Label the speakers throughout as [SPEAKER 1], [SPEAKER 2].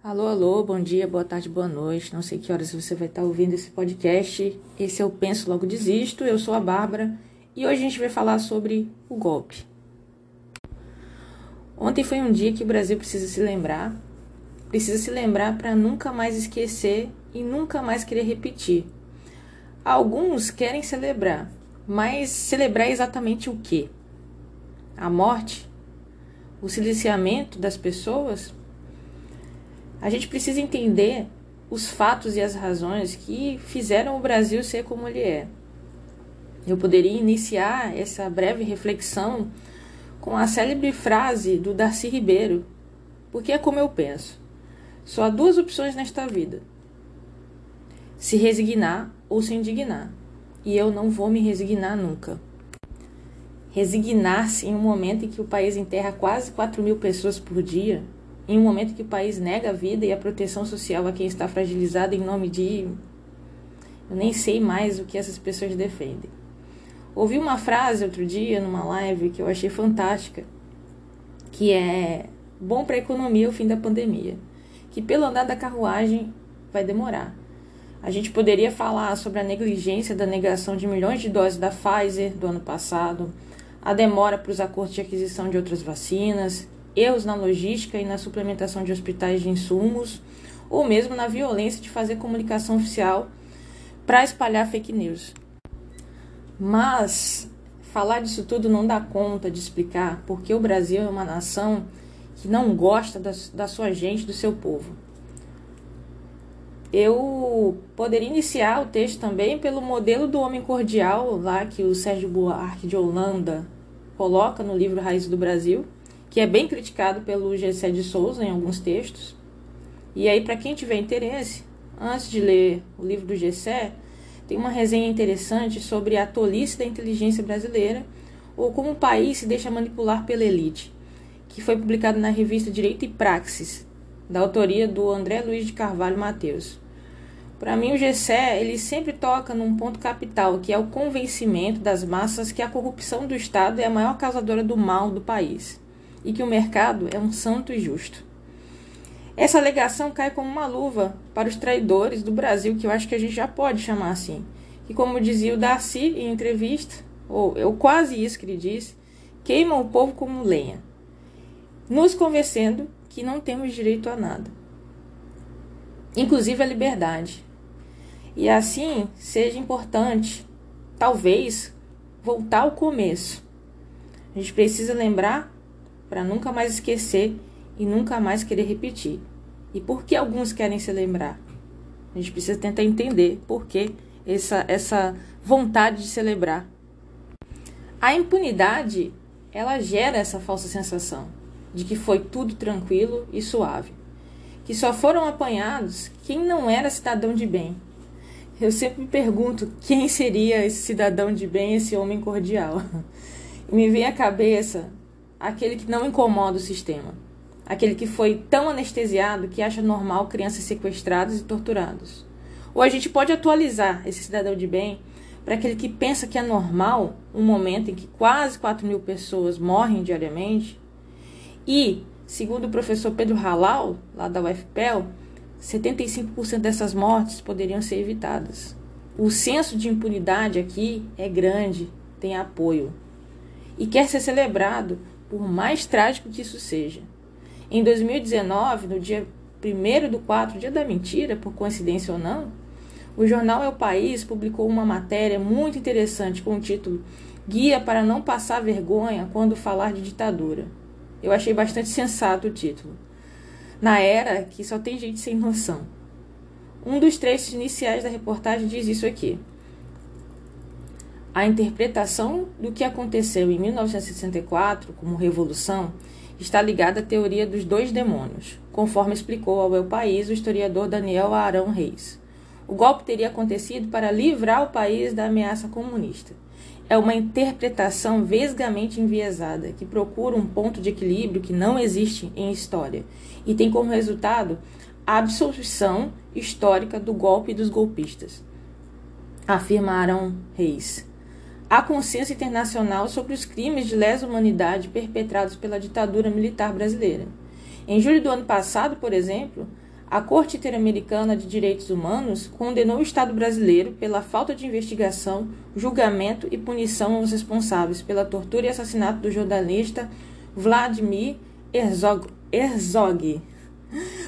[SPEAKER 1] Alô, alô, bom dia, boa tarde, boa noite. Não sei que horas você vai estar ouvindo esse podcast. Esse é o Penso Logo Desisto. Eu sou a Bárbara e hoje a gente vai falar sobre o golpe. Ontem foi um dia que o Brasil precisa se lembrar, precisa se lembrar para nunca mais esquecer e nunca mais querer repetir. Alguns querem celebrar, mas celebrar exatamente o quê? A morte? O silenciamento das pessoas? A gente precisa entender os fatos e as razões que fizeram o Brasil ser como ele é. Eu poderia iniciar essa breve reflexão com a célebre frase do Darcy Ribeiro, porque é como eu penso. Só há duas opções nesta vida: se resignar ou se indignar. E eu não vou me resignar nunca. Resignar-se em um momento em que o país enterra quase 4 mil pessoas por dia em um momento que o país nega a vida e a proteção social a quem está fragilizado em nome de. Eu nem sei mais o que essas pessoas defendem. Ouvi uma frase outro dia numa live que eu achei fantástica, que é bom para a economia o fim da pandemia, que pelo andar da carruagem vai demorar. A gente poderia falar sobre a negligência da negação de milhões de doses da Pfizer do ano passado, a demora para os acordos de aquisição de outras vacinas, erros na logística e na suplementação de hospitais de insumos, ou mesmo na violência de fazer comunicação oficial para espalhar fake news. Mas falar disso tudo não dá conta de explicar porque o Brasil é uma nação que não gosta da, da sua gente, do seu povo. Eu poderia iniciar o texto também pelo modelo do homem cordial, lá que o Sérgio Buarque de Holanda coloca no livro Raiz do Brasil, que é bem criticado pelo Gessé de Souza em alguns textos. E aí, para quem tiver interesse, antes de ler o livro do Gessé, tem uma resenha interessante sobre a tolice da inteligência brasileira ou como o país se deixa manipular pela elite, que foi publicado na revista Direito e Praxis, da autoria do André Luiz de Carvalho Mateus. Para mim, o Gessé ele sempre toca num ponto capital, que é o convencimento das massas que a corrupção do Estado é a maior causadora do mal do país e que o mercado é um santo e justo. Essa alegação cai como uma luva para os traidores do Brasil, que eu acho que a gente já pode chamar assim. Que, como dizia o Darcy em entrevista, ou eu quase isso que ele disse, queimam o povo como lenha, nos convencendo que não temos direito a nada, inclusive a liberdade. E assim seja importante, talvez, voltar ao começo. A gente precisa lembrar para nunca mais esquecer e nunca mais querer repetir. E por que alguns querem se lembrar? A gente precisa tentar entender por que essa, essa vontade de celebrar. A impunidade, ela gera essa falsa sensação de que foi tudo tranquilo e suave. Que só foram apanhados quem não era cidadão de bem. Eu sempre me pergunto quem seria esse cidadão de bem, esse homem cordial. E me vem à cabeça aquele que não incomoda o sistema, aquele que foi tão anestesiado que acha normal crianças sequestradas e torturadas. Ou a gente pode atualizar esse cidadão de bem para aquele que pensa que é normal um momento em que quase 4 mil pessoas morrem diariamente e, segundo o professor Pedro Halal, lá da UFPEL, 75% dessas mortes poderiam ser evitadas. O senso de impunidade aqui é grande, tem apoio e quer ser celebrado por mais trágico que isso seja. Em 2019, no dia 1 do 4, dia da mentira, por coincidência ou não, o jornal É o País publicou uma matéria muito interessante com o título Guia para não passar vergonha quando falar de ditadura. Eu achei bastante sensato o título. Na era que só tem gente sem noção. Um dos trechos iniciais da reportagem diz isso aqui. A interpretação do que aconteceu em 1964 como revolução está ligada à teoria dos dois demônios, conforme explicou ao El País o historiador Daniel Arão Reis. O golpe teria acontecido para livrar o país da ameaça comunista. É uma interpretação vesgamente enviesada que procura um ponto de equilíbrio que não existe em história e tem como resultado a absolvição histórica do golpe e dos golpistas, afirma Arão Reis a consciência internacional sobre os crimes de lesa humanidade perpetrados pela ditadura militar brasileira. Em julho do ano passado, por exemplo, a Corte Interamericana de Direitos Humanos condenou o Estado brasileiro pela falta de investigação, julgamento e punição aos responsáveis pela tortura e assassinato do jornalista Vladimir Herzog, Herzog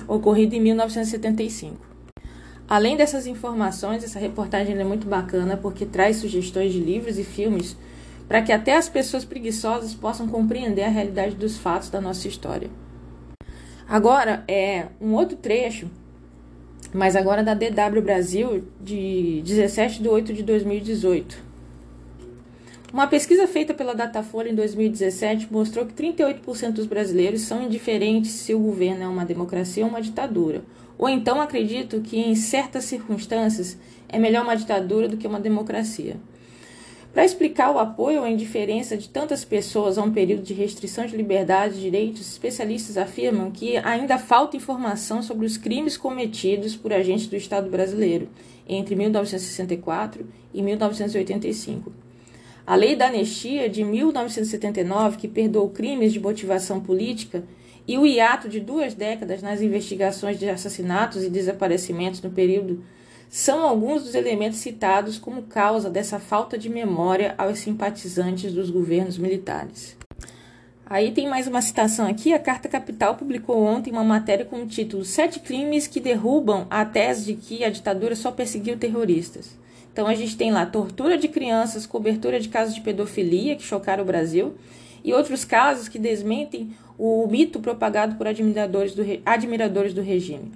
[SPEAKER 1] ocorrido em 1975. Além dessas informações, essa reportagem é muito bacana porque traz sugestões de livros e filmes para que até as pessoas preguiçosas possam compreender a realidade dos fatos da nossa história. Agora é um outro trecho, mas agora da DW Brasil, de 17 de 8 de 2018. Uma pesquisa feita pela Datafolha em 2017 mostrou que 38% dos brasileiros são indiferentes se o governo é uma democracia ou uma ditadura, ou então acreditam que em certas circunstâncias é melhor uma ditadura do que uma democracia. Para explicar o apoio ou a indiferença de tantas pessoas a um período de restrição de liberdade e direitos, especialistas afirmam que ainda falta informação sobre os crimes cometidos por agentes do Estado brasileiro entre 1964 e 1985. A Lei da Anistia de 1979, que perdoou crimes de motivação política, e o hiato de duas décadas nas investigações de assassinatos e desaparecimentos no período são alguns dos elementos citados como causa dessa falta de memória aos simpatizantes dos governos militares. Aí tem mais uma citação aqui. A Carta Capital publicou ontem uma matéria com o título Sete crimes que derrubam a tese de que a ditadura só perseguiu terroristas. Então a gente tem lá tortura de crianças, cobertura de casos de pedofilia que chocaram o Brasil e outros casos que desmentem o mito propagado por admiradores do, admiradores do regime.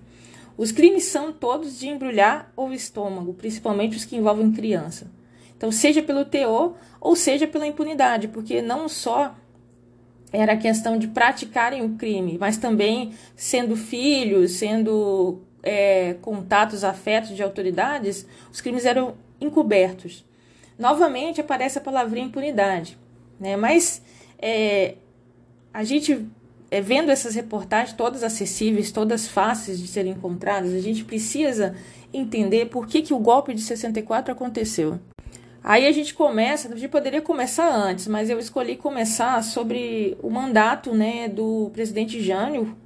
[SPEAKER 1] Os crimes são todos de embrulhar o estômago, principalmente os que envolvem criança. Então, seja pelo teor ou seja pela impunidade, porque não só era questão de praticarem o crime, mas também sendo filhos, sendo é, contatos, afetos de autoridades, os crimes eram encobertos. Novamente aparece a palavrinha impunidade, né? mas é, a gente é, vendo essas reportagens todas acessíveis, todas fáceis de serem encontradas, a gente precisa entender por que, que o golpe de 64 aconteceu. Aí a gente começa, a gente poderia começar antes, mas eu escolhi começar sobre o mandato né, do presidente Jânio,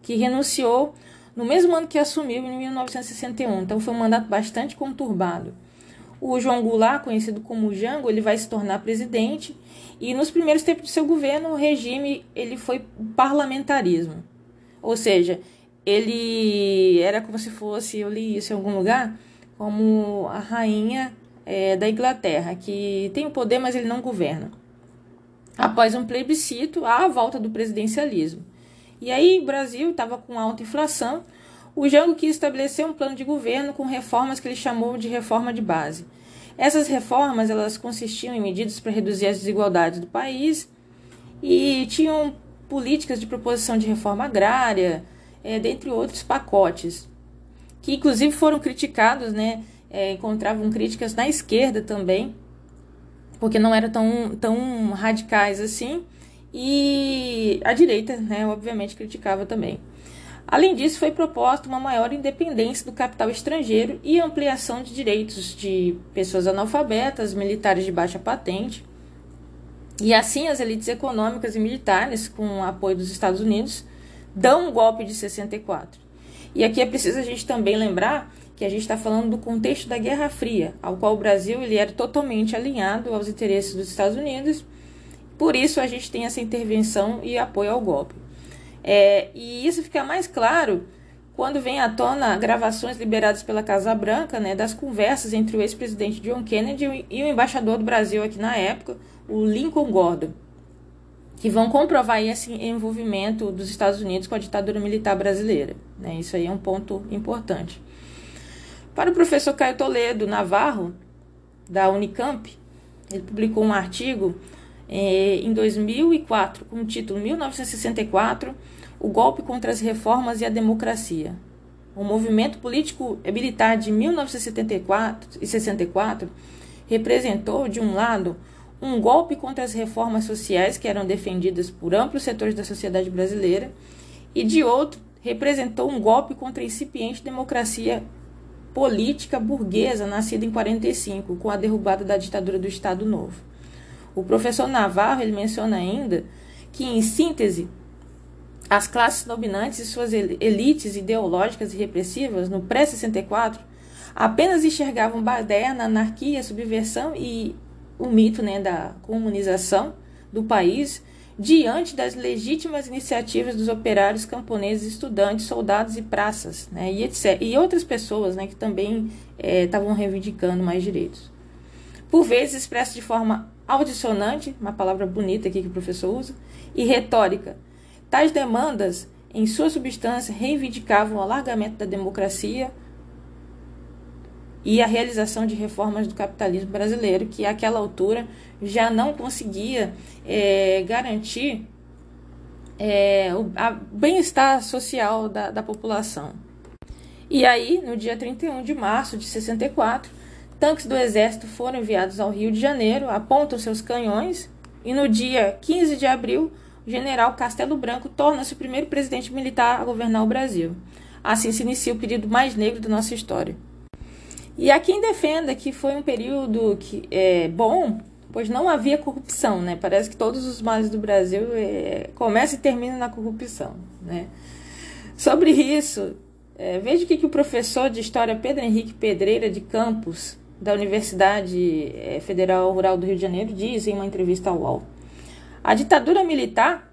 [SPEAKER 1] que renunciou no mesmo ano que assumiu, em 1961. Então foi um mandato bastante conturbado. O João Goulart, conhecido como Jango, ele vai se tornar presidente e nos primeiros tempos do seu governo, o regime ele foi parlamentarismo. Ou seja, ele era como se fosse, eu li isso em algum lugar, como a rainha é, da Inglaterra, que tem o poder, mas ele não governa. Após um plebiscito, há a volta do presidencialismo. E aí o Brasil estava com alta inflação, o Jango quis estabelecer um plano de governo com reformas que ele chamou de reforma de base. Essas reformas elas consistiam em medidas para reduzir as desigualdades do país e tinham políticas de proposição de reforma agrária, é, dentre outros pacotes, que inclusive foram criticados, né, é, encontravam críticas na esquerda também, porque não eram tão, tão radicais assim, e a direita, né, obviamente, criticava também. Além disso, foi proposta uma maior independência do capital estrangeiro e ampliação de direitos de pessoas analfabetas, militares de baixa patente. E assim, as elites econômicas e militares, com o apoio dos Estados Unidos, dão um golpe de 64. E aqui é preciso a gente também lembrar que a gente está falando do contexto da Guerra Fria, ao qual o Brasil ele era totalmente alinhado aos interesses dos Estados Unidos. Por isso, a gente tem essa intervenção e apoio ao golpe. É, e isso fica mais claro quando vem à tona gravações liberadas pela Casa Branca né, das conversas entre o ex-presidente John Kennedy e o embaixador do Brasil aqui na época, o Lincoln Gordon, que vão comprovar esse envolvimento dos Estados Unidos com a ditadura militar brasileira. Né? Isso aí é um ponto importante. Para o professor Caio Toledo Navarro, da Unicamp, ele publicou um artigo em 2004 com o título 1964 o golpe contra as reformas e a democracia. O movimento político militar de 1974 e 64 representou, de um lado, um golpe contra as reformas sociais que eram defendidas por amplos setores da sociedade brasileira, e de outro, representou um golpe contra a incipiente democracia política burguesa nascida em 45, com a derrubada da ditadura do Estado Novo. O professor Navarro ele menciona ainda que, em síntese, As classes dominantes e suas elites ideológicas e repressivas, no pré-64, apenas enxergavam baderna, anarquia, subversão e o mito né, da comunização do país diante das legítimas iniciativas dos operários, camponeses, estudantes, soldados e praças, né, e, etc. E outras pessoas né, que também é, estavam é, reivindicando mais direitos. Por vezes expresso de forma audissonante, uma palavra bonita aqui que o professor usa, e retórica. Tais demandas, em sua substância, reivindicavam o alargamento da democracia, e a realização de reformas do capitalismo brasileiro, que àquela altura já não conseguia é, garantir é, o bem-estar social da, da população. E aí, no dia 31 de março de 64, tanques do exército foram enviados ao Rio de Janeiro, apontam seus canhões, e no dia 15 de abril, o general Castelo Branco torna-se o primeiro presidente militar a governar o Brasil. Assim se inicia o período mais negro da nossa história. E há quem defenda que foi um período que é bom, pois não havia corrupção, né? Parece que todos os males do Brasil é, começam e terminam na corrupção, né? Sobre isso, é, veja o que, que o professor de História Pedro Henrique Pedreira de Campos, da Universidade é, Federal Rural do Rio de Janeiro, diz em uma entrevista ao UOL. A ditadura militar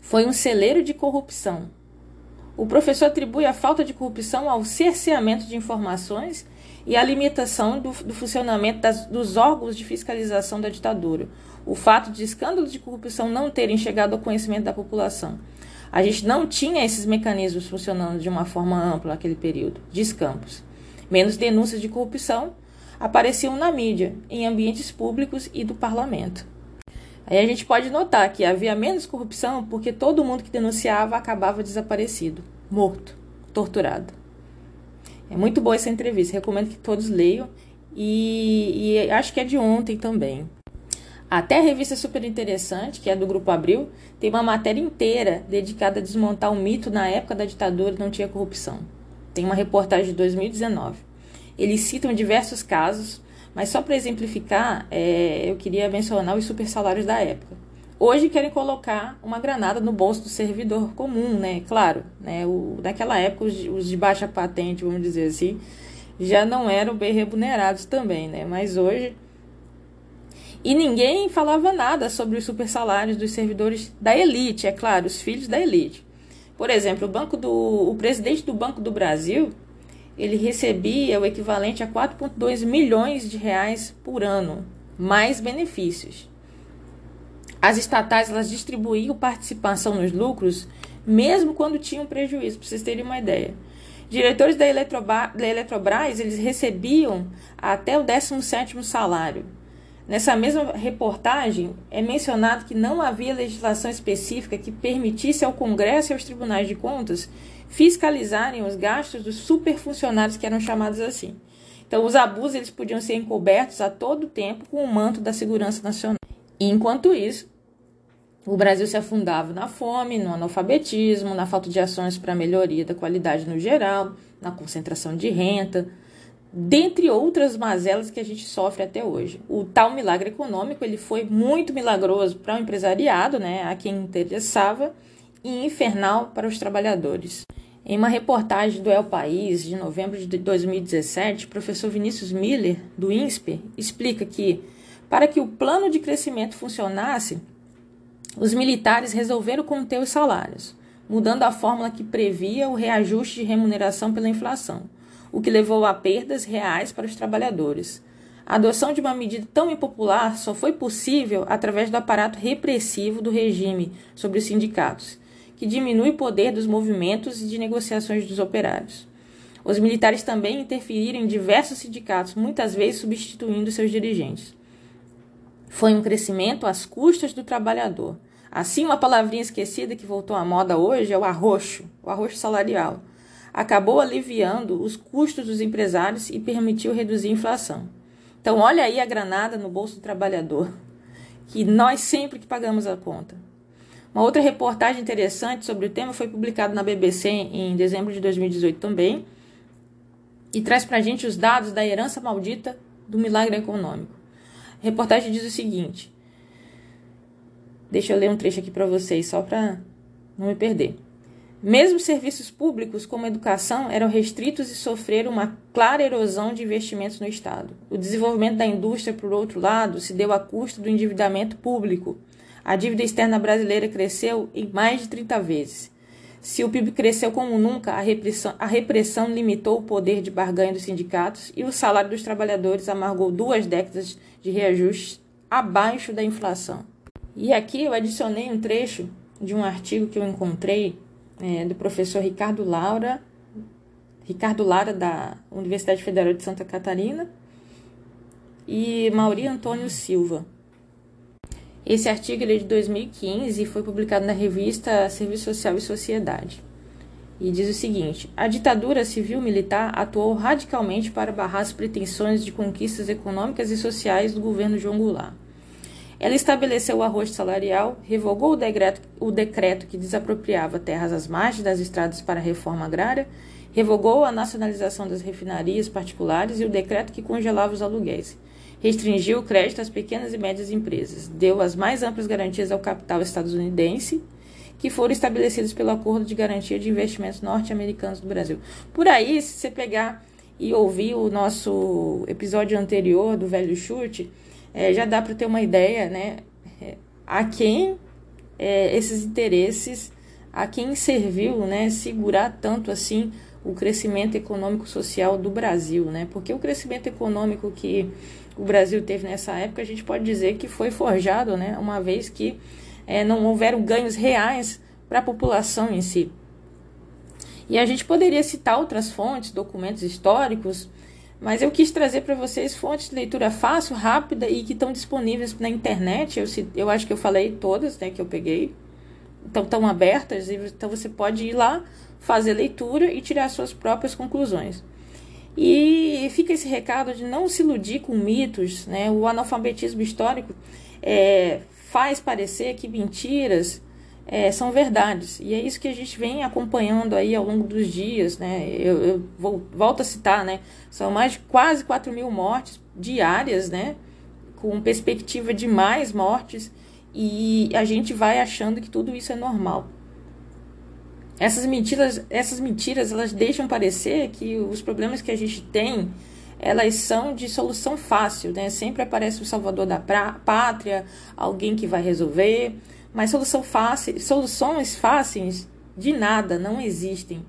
[SPEAKER 1] foi um celeiro de corrupção. O professor atribui a falta de corrupção ao cerceamento de informações e a limitação do, do funcionamento das, dos órgãos de fiscalização da ditadura. O fato de escândalos de corrupção não terem chegado ao conhecimento da população. A gente não tinha esses mecanismos funcionando de uma forma ampla naquele período, diz Campos. Menos denúncias de corrupção apareciam na mídia, em ambientes públicos e do parlamento. Aí a gente pode notar que havia menos corrupção porque todo mundo que denunciava acabava desaparecido, morto, torturado. É muito boa essa entrevista, recomendo que todos leiam e, e acho que é de ontem também. Até a revista super interessante, que é do Grupo Abril, tem uma matéria inteira dedicada a desmontar o mito na época da ditadura não tinha corrupção. Tem uma reportagem de 2019. Eles citam diversos casos, mas só para exemplificar, é, eu queria mencionar os super salários da época. Hoje querem colocar uma granada no bolso do servidor comum, né? Claro, né? O, naquela época os, os de baixa patente, vamos dizer assim, já não eram bem remunerados também, né? Mas hoje e ninguém falava nada sobre os super salários dos servidores da elite, é claro, os filhos da elite. Por exemplo, o banco do o presidente do Banco do Brasil, ele recebia o equivalente a 4.2 milhões de reais por ano, mais benefícios. As estatais elas distribuíam participação nos lucros mesmo quando tinham prejuízo, para vocês terem uma ideia. Diretores da, da Eletrobras eles recebiam até o 17º salário. Nessa mesma reportagem, é mencionado que não havia legislação específica que permitisse ao Congresso e aos tribunais de contas fiscalizarem os gastos dos superfuncionários que eram chamados assim. Então, os abusos eles podiam ser encobertos a todo tempo com o manto da segurança nacional. E, enquanto isso, o Brasil se afundava na fome, no analfabetismo, na falta de ações para melhoria da qualidade no geral, na concentração de renda, dentre outras mazelas que a gente sofre até hoje. O tal milagre econômico ele foi muito milagroso para o empresariado, né, a quem interessava, e infernal para os trabalhadores. Em uma reportagem do El País, de novembro de 2017, o professor Vinícius Miller, do INSPER, explica que para que o plano de crescimento funcionasse, os militares resolveram conter os salários, mudando a fórmula que previa o reajuste de remuneração pela inflação, o que levou a perdas reais para os trabalhadores. A adoção de uma medida tão impopular só foi possível através do aparato repressivo do regime sobre os sindicatos, que diminui o poder dos movimentos e de negociações dos operários. Os militares também interferiram em diversos sindicatos, muitas vezes substituindo seus dirigentes. Foi um crescimento às custas do trabalhador. Assim, uma palavrinha esquecida que voltou à moda hoje é o arroxo, o arroxo salarial. Acabou aliviando os custos dos empresários e permitiu reduzir a inflação. Então, olha aí a granada no bolso do trabalhador, que nós sempre que pagamos a conta. Uma outra reportagem interessante sobre o tema foi publicada na BBC em dezembro de 2018 também, e traz para a gente os dados da herança maldita do milagre econômico. A reportagem diz o seguinte: deixa eu ler um trecho aqui para vocês, só para não me perder. Mesmo serviços públicos como educação eram restritos e sofreram uma clara erosão de investimentos no Estado. O desenvolvimento da indústria, por outro lado, se deu a custo do endividamento público. A dívida externa brasileira cresceu em mais de 30 vezes. Se o PIB cresceu como nunca, a repressão, a repressão limitou o poder de barganha dos sindicatos e o salário dos trabalhadores amargou duas décadas de reajustes abaixo da inflação. E aqui eu adicionei um trecho de um artigo que eu encontrei é, do professor Ricardo Laura, Ricardo Lara, da Universidade Federal de Santa Catarina, e Mauri Antônio Silva. Esse artigo é de 2015 e foi publicado na revista Serviço Social e Sociedade. E diz o seguinte: a ditadura civil-militar atuou radicalmente para barrar as pretensões de conquistas econômicas e sociais do governo João Goulart. Ela estabeleceu o arroz salarial, revogou o decreto, o decreto que desapropriava terras às margens das estradas para a reforma agrária, revogou a nacionalização das refinarias particulares e o decreto que congelava os aluguéis. Restringiu o crédito às pequenas e médias empresas, deu as mais amplas garantias ao capital estadunidense, que foram estabelecidos pelo Acordo de Garantia de Investimentos Norte-Americanos do Brasil. Por aí, se você pegar e ouvir o nosso episódio anterior do Velho Chute, é, já dá para ter uma ideia, né? É, a quem é, esses interesses, a quem serviu, né? Segurar tanto assim o crescimento econômico social do Brasil, né? Porque o crescimento econômico que o Brasil teve nessa época, a gente pode dizer que foi forjado, né? Uma vez que é, não houveram ganhos reais para a população em si. E a gente poderia citar outras fontes, documentos históricos, mas eu quis trazer para vocês fontes de leitura fácil, rápida e que estão disponíveis na internet. Eu, eu acho que eu falei todas né, que eu peguei. Estão abertas, então você pode ir lá, fazer leitura e tirar suas próprias conclusões. E fica esse recado de não se iludir com mitos. Né? O analfabetismo histórico é, faz parecer que mentiras é, são verdades. E é isso que a gente vem acompanhando aí ao longo dos dias, né? Eu, eu vou, volto a citar, né? São mais de quase 4 mil mortes diárias, né? Com perspectiva de mais mortes. E a gente vai achando que tudo isso é normal. Essas mentiras, essas mentiras, elas deixam parecer que os problemas que a gente tem, elas são de solução fácil, né? Sempre aparece o salvador da pátria, alguém que vai resolver. Mas solução fácil, soluções fáceis de nada não existem.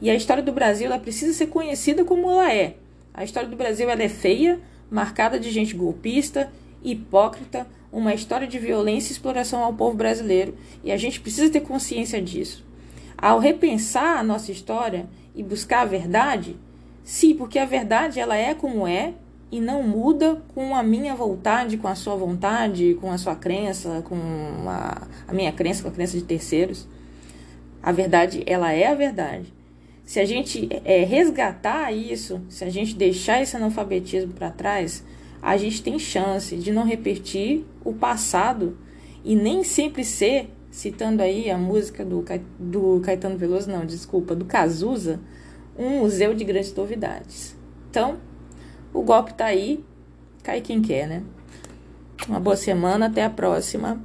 [SPEAKER 1] E a história do Brasil ela precisa ser conhecida como ela é. A história do Brasil ela é feia, marcada de gente golpista, hipócrita, uma história de violência e exploração ao povo brasileiro. E a gente precisa ter consciência disso. Ao repensar a nossa história e buscar a verdade, sim, porque a verdade ela é como é e não muda com a minha vontade, com a sua vontade, com a sua crença, com a, a minha crença, com a crença de terceiros. A verdade, ela é a verdade. Se a gente é, resgatar isso, se a gente deixar esse analfabetismo para trás, a gente tem chance de não repetir o passado e nem sempre ser, citando aí a música do, do Caetano Veloso, não, desculpa, do Cazuza, um museu de grandes novidades. Então, o golpe tá aí, cai quem quer, né? Uma boa semana, até a próxima.